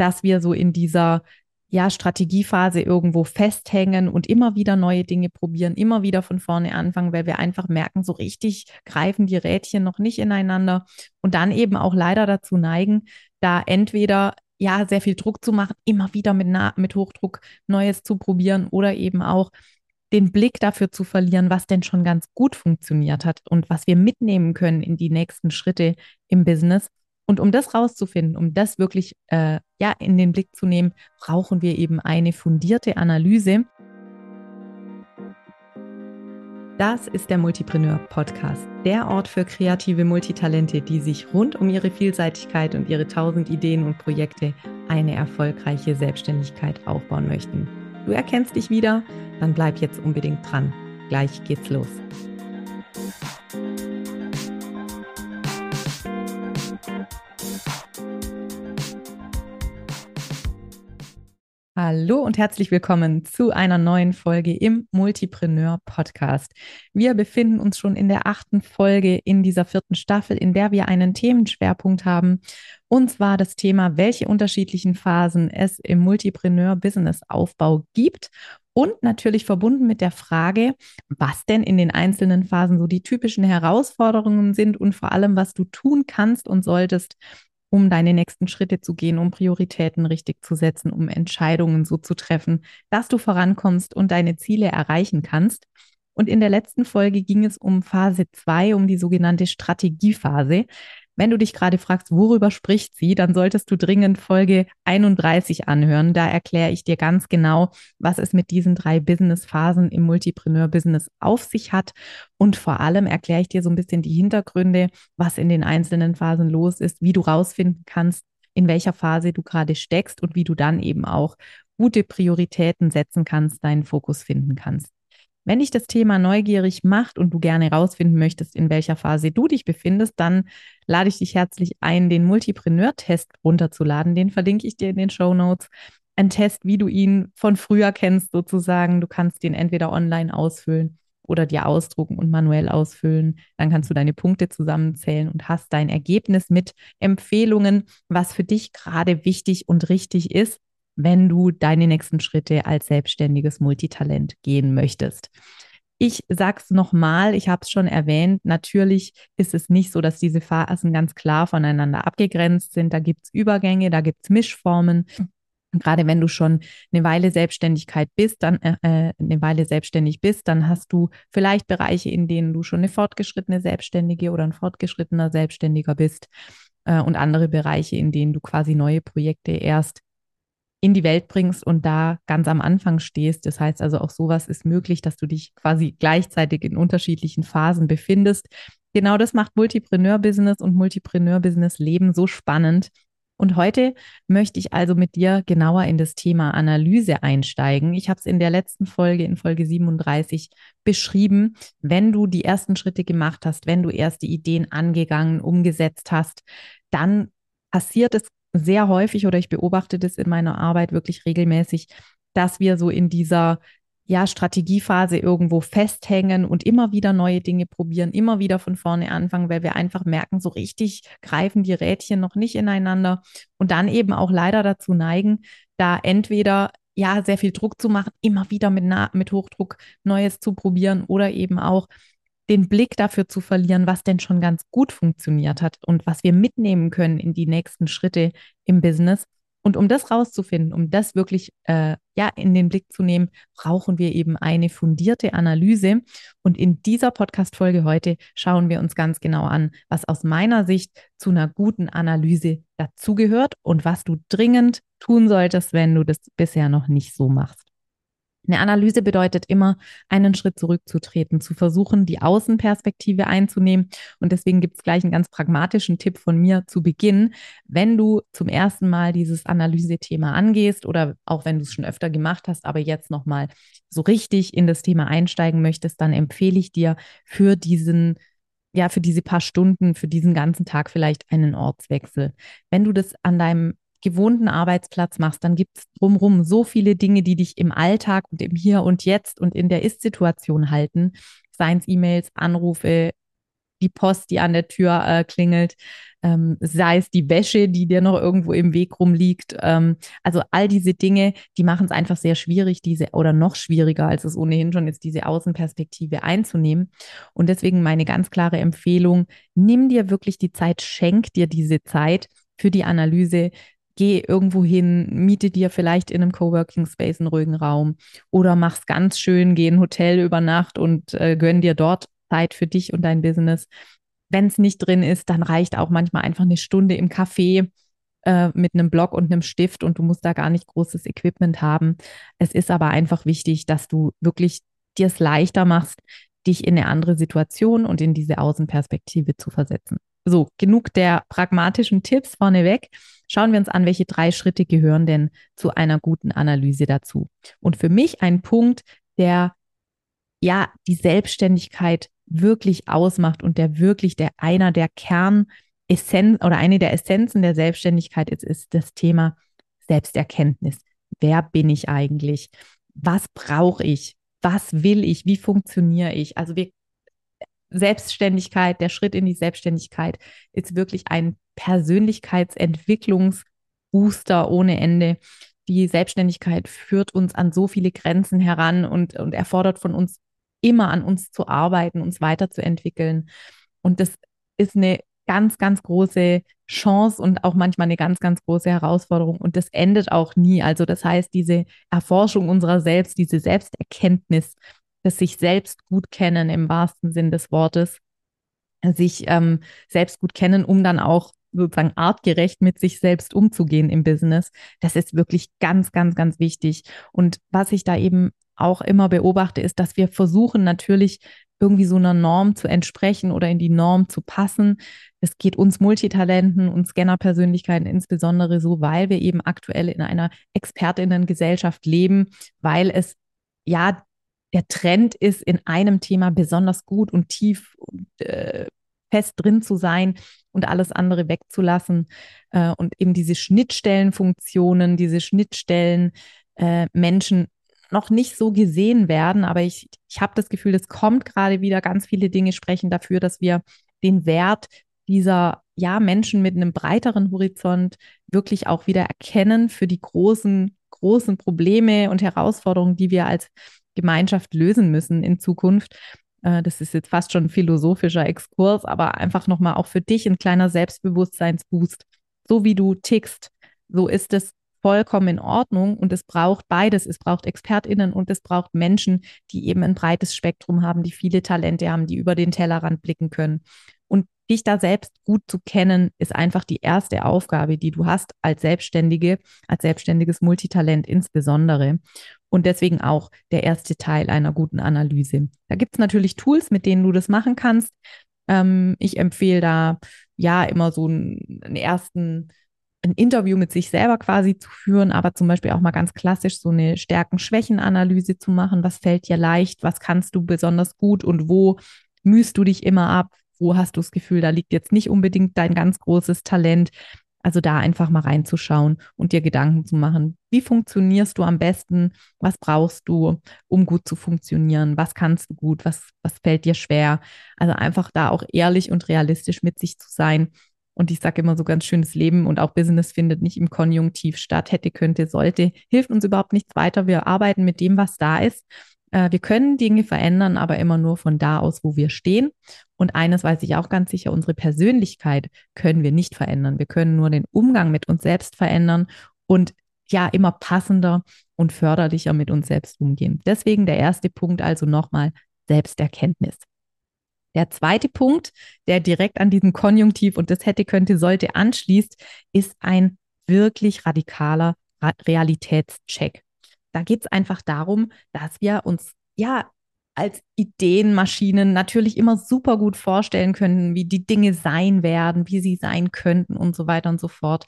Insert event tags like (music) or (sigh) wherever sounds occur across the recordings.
dass wir so in dieser ja, Strategiephase irgendwo festhängen und immer wieder neue Dinge probieren, immer wieder von vorne anfangen, weil wir einfach merken, so richtig greifen die Rädchen noch nicht ineinander und dann eben auch leider dazu neigen, da entweder ja sehr viel Druck zu machen, immer wieder mit, mit Hochdruck Neues zu probieren oder eben auch den Blick dafür zu verlieren, was denn schon ganz gut funktioniert hat und was wir mitnehmen können in die nächsten Schritte im Business und um das rauszufinden, um das wirklich äh, ja, in den Blick zu nehmen, brauchen wir eben eine fundierte Analyse. Das ist der Multipreneur Podcast, der Ort für kreative Multitalente, die sich rund um ihre Vielseitigkeit und ihre tausend Ideen und Projekte eine erfolgreiche Selbstständigkeit aufbauen möchten. Du erkennst dich wieder? Dann bleib jetzt unbedingt dran. Gleich geht's los. Hallo und herzlich willkommen zu einer neuen Folge im Multipreneur Podcast. Wir befinden uns schon in der achten Folge in dieser vierten Staffel, in der wir einen Themenschwerpunkt haben. Und zwar das Thema, welche unterschiedlichen Phasen es im Multipreneur Business Aufbau gibt. Und natürlich verbunden mit der Frage, was denn in den einzelnen Phasen so die typischen Herausforderungen sind und vor allem, was du tun kannst und solltest, um deine nächsten Schritte zu gehen, um Prioritäten richtig zu setzen, um Entscheidungen so zu treffen, dass du vorankommst und deine Ziele erreichen kannst. Und in der letzten Folge ging es um Phase 2, um die sogenannte Strategiephase. Wenn du dich gerade fragst, worüber spricht sie, dann solltest du dringend Folge 31 anhören. Da erkläre ich dir ganz genau, was es mit diesen drei Business-Phasen im Multipreneur-Business auf sich hat. Und vor allem erkläre ich dir so ein bisschen die Hintergründe, was in den einzelnen Phasen los ist, wie du rausfinden kannst, in welcher Phase du gerade steckst und wie du dann eben auch gute Prioritäten setzen kannst, deinen Fokus finden kannst. Wenn dich das Thema neugierig macht und du gerne herausfinden möchtest, in welcher Phase du dich befindest, dann lade ich dich herzlich ein, den Multipreneur-Test runterzuladen. Den verlinke ich dir in den Show Notes. Ein Test, wie du ihn von früher kennst, sozusagen. Du kannst den entweder online ausfüllen oder dir ausdrucken und manuell ausfüllen. Dann kannst du deine Punkte zusammenzählen und hast dein Ergebnis mit Empfehlungen, was für dich gerade wichtig und richtig ist wenn du deine nächsten Schritte als selbstständiges Multitalent gehen möchtest. Ich sag's nochmal, ich habe es schon erwähnt, natürlich ist es nicht so, dass diese Phasen ganz klar voneinander abgegrenzt sind. Da gibt's Übergänge, da gibt's Mischformen. Gerade wenn du schon eine Weile Selbstständigkeit bist, dann äh, äh, eine Weile selbstständig bist, dann hast du vielleicht Bereiche, in denen du schon eine fortgeschrittene Selbstständige oder ein fortgeschrittener Selbstständiger bist äh, und andere Bereiche, in denen du quasi neue Projekte erst in die Welt bringst und da ganz am Anfang stehst. Das heißt also auch sowas ist möglich, dass du dich quasi gleichzeitig in unterschiedlichen Phasen befindest. Genau das macht Multipreneur-Business und Multipreneur-Business-Leben so spannend. Und heute möchte ich also mit dir genauer in das Thema Analyse einsteigen. Ich habe es in der letzten Folge, in Folge 37, beschrieben. Wenn du die ersten Schritte gemacht hast, wenn du erste Ideen angegangen, umgesetzt hast, dann passiert es sehr häufig oder ich beobachte das in meiner Arbeit wirklich regelmäßig, dass wir so in dieser ja, Strategiephase irgendwo festhängen und immer wieder neue Dinge probieren, immer wieder von vorne anfangen, weil wir einfach merken, so richtig greifen die Rädchen noch nicht ineinander und dann eben auch leider dazu neigen, da entweder ja sehr viel Druck zu machen, immer wieder mit, mit Hochdruck Neues zu probieren oder eben auch den Blick dafür zu verlieren, was denn schon ganz gut funktioniert hat und was wir mitnehmen können in die nächsten Schritte im Business. Und um das rauszufinden, um das wirklich äh, ja in den Blick zu nehmen, brauchen wir eben eine fundierte Analyse. Und in dieser Podcast-Folge heute schauen wir uns ganz genau an, was aus meiner Sicht zu einer guten Analyse dazugehört und was du dringend tun solltest, wenn du das bisher noch nicht so machst. Eine Analyse bedeutet immer, einen Schritt zurückzutreten, zu versuchen, die Außenperspektive einzunehmen. Und deswegen gibt es gleich einen ganz pragmatischen Tipp von mir zu Beginn. Wenn du zum ersten Mal dieses Analysethema angehst oder auch wenn du es schon öfter gemacht hast, aber jetzt nochmal so richtig in das Thema einsteigen möchtest, dann empfehle ich dir für diesen ja, für diese paar Stunden, für diesen ganzen Tag vielleicht einen Ortswechsel. Wenn du das an deinem gewohnten Arbeitsplatz machst, dann gibt es drumherum so viele Dinge, die dich im Alltag und im Hier und Jetzt und in der Ist-Situation halten. Seien es E-Mails, Anrufe, die Post, die an der Tür äh, klingelt, ähm, sei es die Wäsche, die dir noch irgendwo im Weg rumliegt. Ähm, also all diese Dinge, die machen es einfach sehr schwierig, diese oder noch schwieriger, als es ohnehin schon ist, diese Außenperspektive einzunehmen. Und deswegen meine ganz klare Empfehlung, nimm dir wirklich die Zeit, schenk dir diese Zeit für die Analyse, geh irgendwo hin, miete dir vielleicht in einem Coworking Space einen ruhigen Raum oder mach's ganz schön, geh in ein Hotel über Nacht und äh, gönn dir dort Zeit für dich und dein Business. Wenn es nicht drin ist, dann reicht auch manchmal einfach eine Stunde im Café äh, mit einem Block und einem Stift und du musst da gar nicht großes Equipment haben. Es ist aber einfach wichtig, dass du wirklich dir es leichter machst, dich in eine andere Situation und in diese Außenperspektive zu versetzen. So, genug der pragmatischen Tipps vorneweg. Schauen wir uns an, welche drei Schritte gehören denn zu einer guten Analyse dazu. Und für mich ein Punkt, der ja die Selbstständigkeit wirklich ausmacht und der wirklich der einer der Kernessenzen oder eine der Essenzen der Selbstständigkeit ist, ist das Thema Selbsterkenntnis. Wer bin ich eigentlich? Was brauche ich? Was will ich? Wie funktioniere ich? Also wir Selbstständigkeit, der Schritt in die Selbstständigkeit ist wirklich ein Persönlichkeitsentwicklungsbooster ohne Ende. Die Selbstständigkeit führt uns an so viele Grenzen heran und, und erfordert von uns immer an uns zu arbeiten, uns weiterzuentwickeln. Und das ist eine ganz, ganz große Chance und auch manchmal eine ganz, ganz große Herausforderung. Und das endet auch nie. Also das heißt, diese Erforschung unserer selbst, diese Selbsterkenntnis, das sich selbst gut kennen im wahrsten Sinn des Wortes, sich ähm, selbst gut kennen, um dann auch sozusagen artgerecht mit sich selbst umzugehen im Business. Das ist wirklich ganz, ganz, ganz wichtig. Und was ich da eben auch immer beobachte, ist, dass wir versuchen natürlich irgendwie so einer Norm zu entsprechen oder in die Norm zu passen. Das geht uns Multitalenten und Scanner-Persönlichkeiten insbesondere so, weil wir eben aktuell in einer Expertinnengesellschaft leben, weil es ja der Trend ist, in einem Thema besonders gut und tief und äh, fest drin zu sein und alles andere wegzulassen. Äh, und eben diese Schnittstellenfunktionen, diese Schnittstellen äh, Menschen noch nicht so gesehen werden, aber ich, ich habe das Gefühl, es kommt gerade wieder, ganz viele Dinge sprechen dafür, dass wir den Wert dieser ja, Menschen mit einem breiteren Horizont wirklich auch wieder erkennen für die großen, großen Probleme und Herausforderungen, die wir als Gemeinschaft lösen müssen in Zukunft. Äh, das ist jetzt fast schon ein philosophischer Exkurs, aber einfach nochmal auch für dich ein kleiner Selbstbewusstseinsboost. So wie du tickst, so ist es vollkommen in Ordnung und es braucht beides. Es braucht ExpertInnen und es braucht Menschen, die eben ein breites Spektrum haben, die viele Talente haben, die über den Tellerrand blicken können. Und dich da selbst gut zu kennen, ist einfach die erste Aufgabe, die du hast als Selbstständige, als selbstständiges Multitalent insbesondere. Und deswegen auch der erste Teil einer guten Analyse. Da gibt es natürlich Tools, mit denen du das machen kannst. Ähm, ich empfehle da ja immer so einen, einen ersten ein Interview mit sich selber quasi zu führen, aber zum Beispiel auch mal ganz klassisch so eine Stärken-Schwächen-Analyse zu machen. Was fällt dir leicht? Was kannst du besonders gut und wo mühst du dich immer ab? Wo hast du das Gefühl, da liegt jetzt nicht unbedingt dein ganz großes Talent? Also da einfach mal reinzuschauen und dir Gedanken zu machen. Wie funktionierst du am besten? Was brauchst du, um gut zu funktionieren? Was kannst du gut? Was, was fällt dir schwer? Also einfach da auch ehrlich und realistisch mit sich zu sein. Und ich sage immer so ganz schönes Leben und auch Business findet nicht im Konjunktiv statt. Hätte, könnte, sollte, hilft uns überhaupt nichts weiter. Wir arbeiten mit dem, was da ist. Äh, wir können Dinge verändern, aber immer nur von da aus, wo wir stehen. Und eines weiß ich auch ganz sicher, unsere Persönlichkeit können wir nicht verändern. Wir können nur den Umgang mit uns selbst verändern und ja, immer passender und förderlicher mit uns selbst umgehen. Deswegen der erste Punkt also nochmal Selbsterkenntnis. Der zweite Punkt, der direkt an diesen Konjunktiv und das hätte, könnte, sollte anschließt, ist ein wirklich radikaler Realitätscheck. Da geht es einfach darum, dass wir uns ja als Ideenmaschinen natürlich immer super gut vorstellen können, wie die Dinge sein werden, wie sie sein könnten und so weiter und so fort.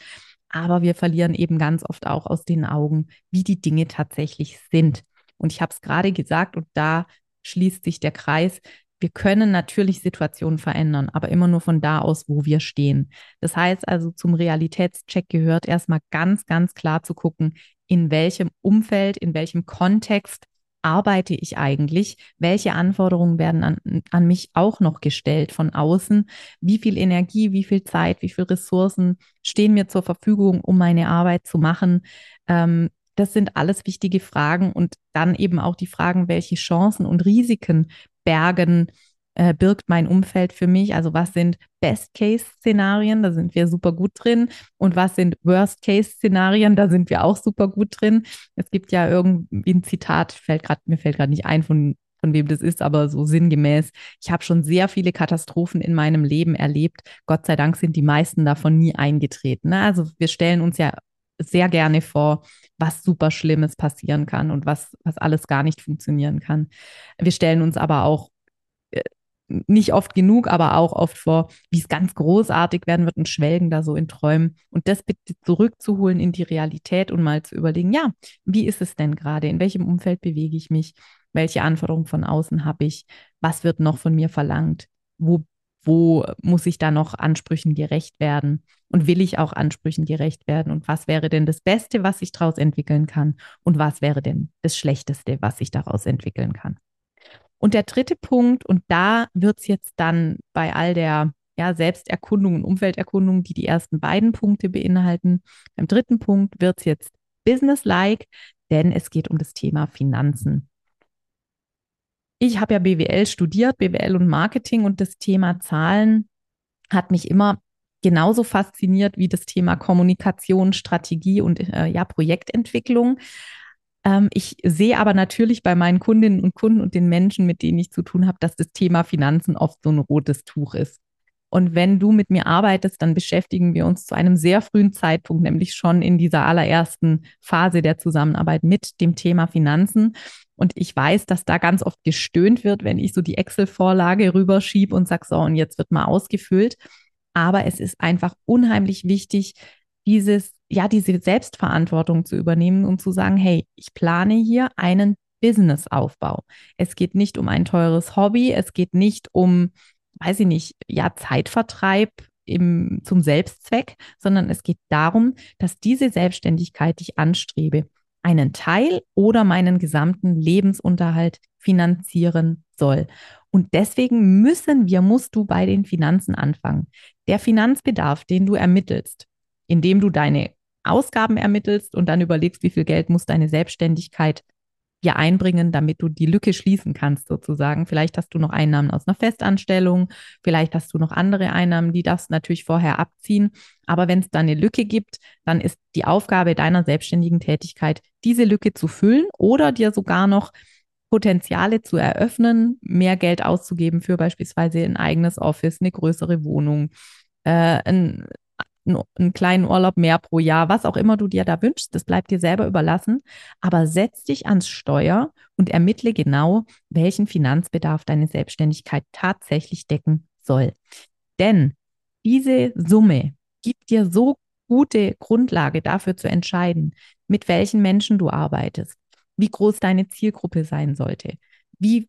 Aber wir verlieren eben ganz oft auch aus den Augen, wie die Dinge tatsächlich sind. Und ich habe es gerade gesagt und da schließt sich der Kreis. Wir können natürlich Situationen verändern, aber immer nur von da aus, wo wir stehen. Das heißt also, zum Realitätscheck gehört erstmal ganz, ganz klar zu gucken, in welchem Umfeld, in welchem Kontext arbeite ich eigentlich? Welche Anforderungen werden an, an mich auch noch gestellt von außen? Wie viel Energie, wie viel Zeit, wie viel Ressourcen stehen mir zur Verfügung, um meine Arbeit zu machen? Ähm, das sind alles wichtige Fragen und dann eben auch die Fragen, welche Chancen und Risiken bergen äh, birgt mein Umfeld für mich? Also was sind Best-Case-Szenarien? Da sind wir super gut drin. Und was sind Worst-Case-Szenarien? Da sind wir auch super gut drin. Es gibt ja irgendwie ein Zitat, fällt grad, mir fällt gerade nicht ein, von, von wem das ist, aber so sinngemäß. Ich habe schon sehr viele Katastrophen in meinem Leben erlebt. Gott sei Dank sind die meisten davon nie eingetreten. Ne? Also wir stellen uns ja sehr gerne vor, was super Schlimmes passieren kann und was, was alles gar nicht funktionieren kann. Wir stellen uns aber auch nicht oft genug, aber auch oft vor, wie es ganz großartig werden wird und schwelgen da so in Träumen. Und das bitte zurückzuholen in die Realität und mal zu überlegen, ja, wie ist es denn gerade? In welchem Umfeld bewege ich mich? Welche Anforderungen von außen habe ich? Was wird noch von mir verlangt? Wo, wo muss ich da noch Ansprüchen gerecht werden? Und will ich auch Ansprüchen gerecht werden? Und was wäre denn das Beste, was ich daraus entwickeln kann? Und was wäre denn das Schlechteste, was ich daraus entwickeln kann? Und der dritte Punkt, und da wird es jetzt dann bei all der ja, Selbsterkundung und Umwelterkundung, die die ersten beiden Punkte beinhalten, beim dritten Punkt wird es jetzt businesslike, denn es geht um das Thema Finanzen. Ich habe ja BWL studiert, BWL und Marketing und das Thema Zahlen hat mich immer genauso fasziniert wie das Thema Kommunikation, Strategie und äh, ja, Projektentwicklung. Ähm, ich sehe aber natürlich bei meinen Kundinnen und Kunden und den Menschen, mit denen ich zu tun habe, dass das Thema Finanzen oft so ein rotes Tuch ist. Und wenn du mit mir arbeitest, dann beschäftigen wir uns zu einem sehr frühen Zeitpunkt, nämlich schon in dieser allerersten Phase der Zusammenarbeit mit dem Thema Finanzen. Und ich weiß, dass da ganz oft gestöhnt wird, wenn ich so die Excel-Vorlage rüberschiebe und sage, so, und jetzt wird mal ausgefüllt. Aber es ist einfach unheimlich wichtig, dieses ja, diese Selbstverantwortung zu übernehmen und zu sagen, hey, ich plane hier einen Businessaufbau. Es geht nicht um ein teures Hobby, es geht nicht um, weiß ich nicht, ja, Zeitvertreib im, zum Selbstzweck, sondern es geht darum, dass diese Selbstständigkeit, die ich anstrebe, einen Teil oder meinen gesamten Lebensunterhalt finanzieren soll. Und deswegen müssen wir, musst du bei den Finanzen anfangen. Der Finanzbedarf, den du ermittelst, indem du deine Ausgaben ermittelst und dann überlegst, wie viel Geld muss deine Selbstständigkeit dir einbringen, damit du die Lücke schließen kannst, sozusagen. Vielleicht hast du noch Einnahmen aus einer Festanstellung, vielleicht hast du noch andere Einnahmen, die das natürlich vorher abziehen. Aber wenn es da eine Lücke gibt, dann ist die Aufgabe deiner selbstständigen Tätigkeit, diese Lücke zu füllen oder dir sogar noch Potenziale zu eröffnen, mehr Geld auszugeben für beispielsweise ein eigenes Office, eine größere Wohnung, äh, ein einen kleinen Urlaub mehr pro Jahr, was auch immer du dir da wünschst, das bleibt dir selber überlassen. Aber setz dich ans Steuer und ermittle genau, welchen Finanzbedarf deine Selbstständigkeit tatsächlich decken soll. Denn diese Summe gibt dir so gute Grundlage dafür zu entscheiden, mit welchen Menschen du arbeitest, wie groß deine Zielgruppe sein sollte, wie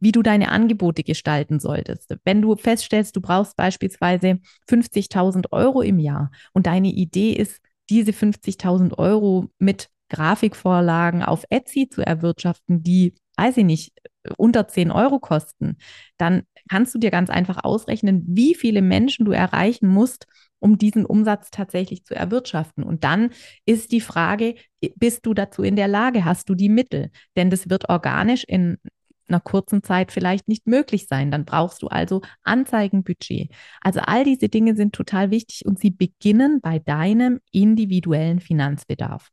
wie du deine Angebote gestalten solltest. Wenn du feststellst, du brauchst beispielsweise 50.000 Euro im Jahr und deine Idee ist, diese 50.000 Euro mit Grafikvorlagen auf Etsy zu erwirtschaften, die, weiß ich nicht, unter 10 Euro kosten, dann kannst du dir ganz einfach ausrechnen, wie viele Menschen du erreichen musst, um diesen Umsatz tatsächlich zu erwirtschaften. Und dann ist die Frage, bist du dazu in der Lage? Hast du die Mittel? Denn das wird organisch in einer kurzen Zeit vielleicht nicht möglich sein. Dann brauchst du also Anzeigenbudget. Also all diese Dinge sind total wichtig und sie beginnen bei deinem individuellen Finanzbedarf.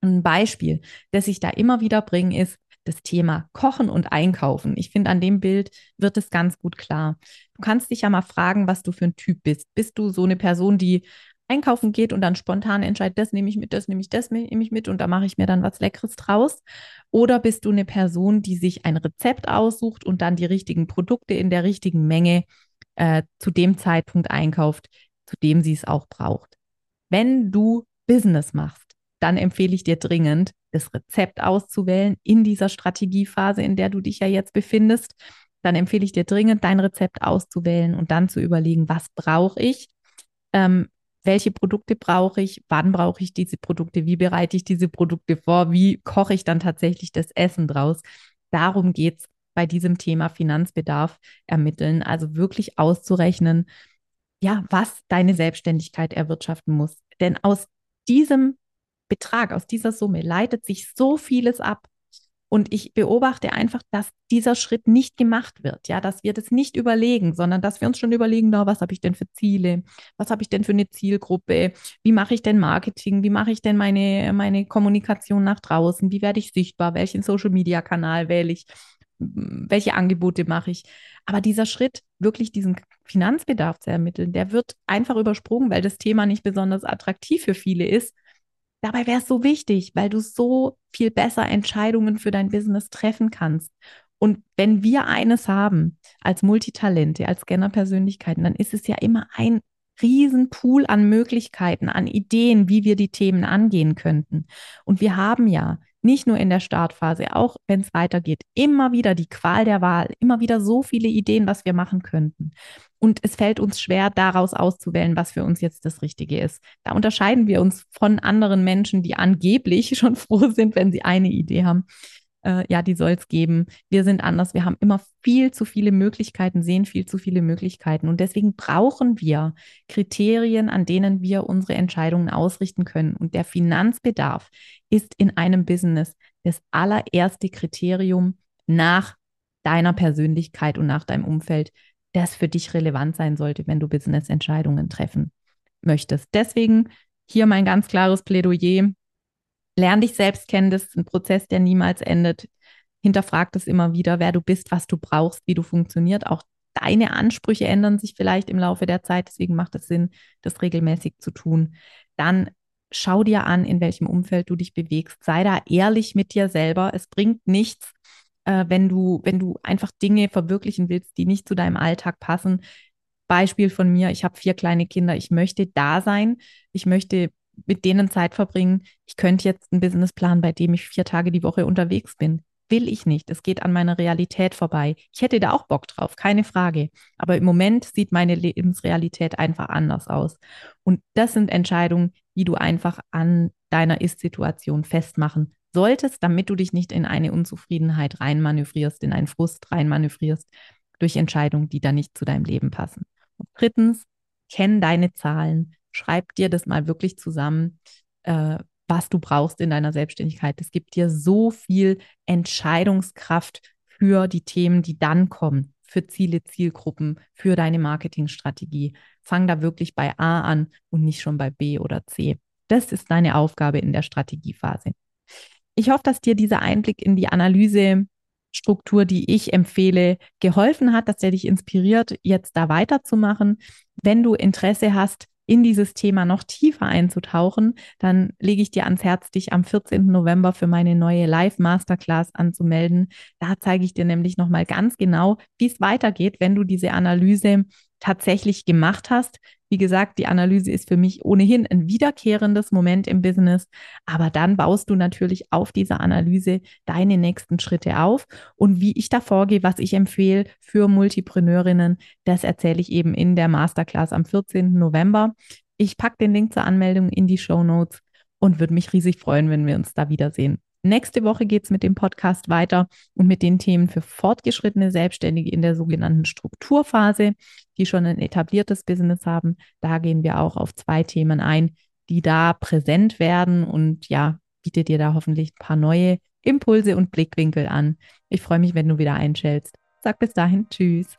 Ein Beispiel, das ich da immer wieder bringe, ist das Thema Kochen und Einkaufen. Ich finde, an dem Bild wird es ganz gut klar. Du kannst dich ja mal fragen, was du für ein Typ bist. Bist du so eine Person, die einkaufen geht und dann spontan entscheidet, das nehme ich mit, das nehme ich, das nehme ich mit und da mache ich mir dann was Leckeres draus? Oder bist du eine Person, die sich ein Rezept aussucht und dann die richtigen Produkte in der richtigen Menge äh, zu dem Zeitpunkt einkauft, zu dem sie es auch braucht? Wenn du Business machst, dann empfehle ich dir dringend, das Rezept auszuwählen in dieser Strategiephase, in der du dich ja jetzt befindest. Dann empfehle ich dir dringend, dein Rezept auszuwählen und dann zu überlegen, was brauche ich? Ähm, welche Produkte brauche ich, wann brauche ich diese Produkte, wie bereite ich diese Produkte vor, wie koche ich dann tatsächlich das Essen draus. Darum geht es bei diesem Thema Finanzbedarf ermitteln, also wirklich auszurechnen, ja, was deine Selbstständigkeit erwirtschaften muss. Denn aus diesem Betrag, aus dieser Summe leitet sich so vieles ab. Und ich beobachte einfach, dass dieser Schritt nicht gemacht wird, ja, dass wir das nicht überlegen, sondern dass wir uns schon überlegen, na, was habe ich denn für Ziele? Was habe ich denn für eine Zielgruppe? Wie mache ich denn Marketing? Wie mache ich denn meine, meine Kommunikation nach draußen? Wie werde ich sichtbar? Welchen Social Media Kanal wähle ich? Welche Angebote mache ich? Aber dieser Schritt, wirklich diesen Finanzbedarf zu ermitteln, der wird einfach übersprungen, weil das Thema nicht besonders attraktiv für viele ist. Dabei wäre es so wichtig, weil du so viel besser Entscheidungen für dein Business treffen kannst. Und wenn wir eines haben als Multitalente, als Scanner-Persönlichkeiten, dann ist es ja immer ein Riesenpool an Möglichkeiten, an Ideen, wie wir die Themen angehen könnten. Und wir haben ja nicht nur in der Startphase, auch wenn es weitergeht, immer wieder die Qual der Wahl, immer wieder so viele Ideen, was wir machen könnten. Und es fällt uns schwer, daraus auszuwählen, was für uns jetzt das Richtige ist. Da unterscheiden wir uns von anderen Menschen, die angeblich (laughs) schon froh sind, wenn sie eine Idee haben äh, ja, die soll es geben. Wir sind anders. Wir haben immer viel zu viele Möglichkeiten, sehen viel zu viele Möglichkeiten. Und deswegen brauchen wir Kriterien, an denen wir unsere Entscheidungen ausrichten können. Und der Finanzbedarf ist in einem Business das allererste Kriterium nach deiner Persönlichkeit und nach deinem Umfeld, das für dich relevant sein sollte, wenn du Business-Entscheidungen treffen möchtest. Deswegen hier mein ganz klares Plädoyer. Lern dich selbst kennen, das ist ein Prozess, der niemals endet. Hinterfrag das immer wieder, wer du bist, was du brauchst, wie du funktioniert. Auch deine Ansprüche ändern sich vielleicht im Laufe der Zeit, deswegen macht es Sinn, das regelmäßig zu tun. Dann schau dir an, in welchem Umfeld du dich bewegst. Sei da ehrlich mit dir selber. Es bringt nichts, äh, wenn du, wenn du einfach Dinge verwirklichen willst, die nicht zu deinem Alltag passen. Beispiel von mir, ich habe vier kleine Kinder, ich möchte da sein, ich möchte mit denen Zeit verbringen. Ich könnte jetzt einen Businessplan, bei dem ich vier Tage die Woche unterwegs bin. Will ich nicht. Es geht an meiner Realität vorbei. Ich hätte da auch Bock drauf, keine Frage. Aber im Moment sieht meine Lebensrealität einfach anders aus. Und das sind Entscheidungen, die du einfach an deiner Ist-Situation festmachen solltest, damit du dich nicht in eine Unzufriedenheit reinmanövrierst, in einen Frust reinmanövrierst durch Entscheidungen, die da nicht zu deinem Leben passen. Und drittens, kenn deine Zahlen, schreib dir das mal wirklich zusammen, äh, was du brauchst in deiner Selbstständigkeit. Es gibt dir so viel Entscheidungskraft für die Themen, die dann kommen, für Ziele, Zielgruppen, für deine Marketingstrategie. Fang da wirklich bei A an und nicht schon bei B oder C. Das ist deine Aufgabe in der Strategiephase. Ich hoffe, dass dir dieser Einblick in die Analysestruktur, die ich empfehle, geholfen hat, dass der dich inspiriert, jetzt da weiterzumachen. Wenn du Interesse hast, in dieses Thema noch tiefer einzutauchen, dann lege ich dir ans Herz, dich am 14. November für meine neue Live-Masterclass anzumelden. Da zeige ich dir nämlich nochmal ganz genau, wie es weitergeht, wenn du diese Analyse tatsächlich gemacht hast. Wie gesagt, die Analyse ist für mich ohnehin ein wiederkehrendes Moment im Business, aber dann baust du natürlich auf dieser Analyse deine nächsten Schritte auf und wie ich da vorgehe, was ich empfehle für Multipreneurinnen, das erzähle ich eben in der Masterclass am 14. November. Ich packe den Link zur Anmeldung in die Show Notes und würde mich riesig freuen, wenn wir uns da wiedersehen. Nächste Woche geht es mit dem Podcast weiter und mit den Themen für fortgeschrittene Selbstständige in der sogenannten Strukturphase, die schon ein etabliertes Business haben. Da gehen wir auch auf zwei Themen ein, die da präsent werden und ja, biete dir da hoffentlich ein paar neue Impulse und Blickwinkel an. Ich freue mich, wenn du wieder einschältst. Sag bis dahin, tschüss.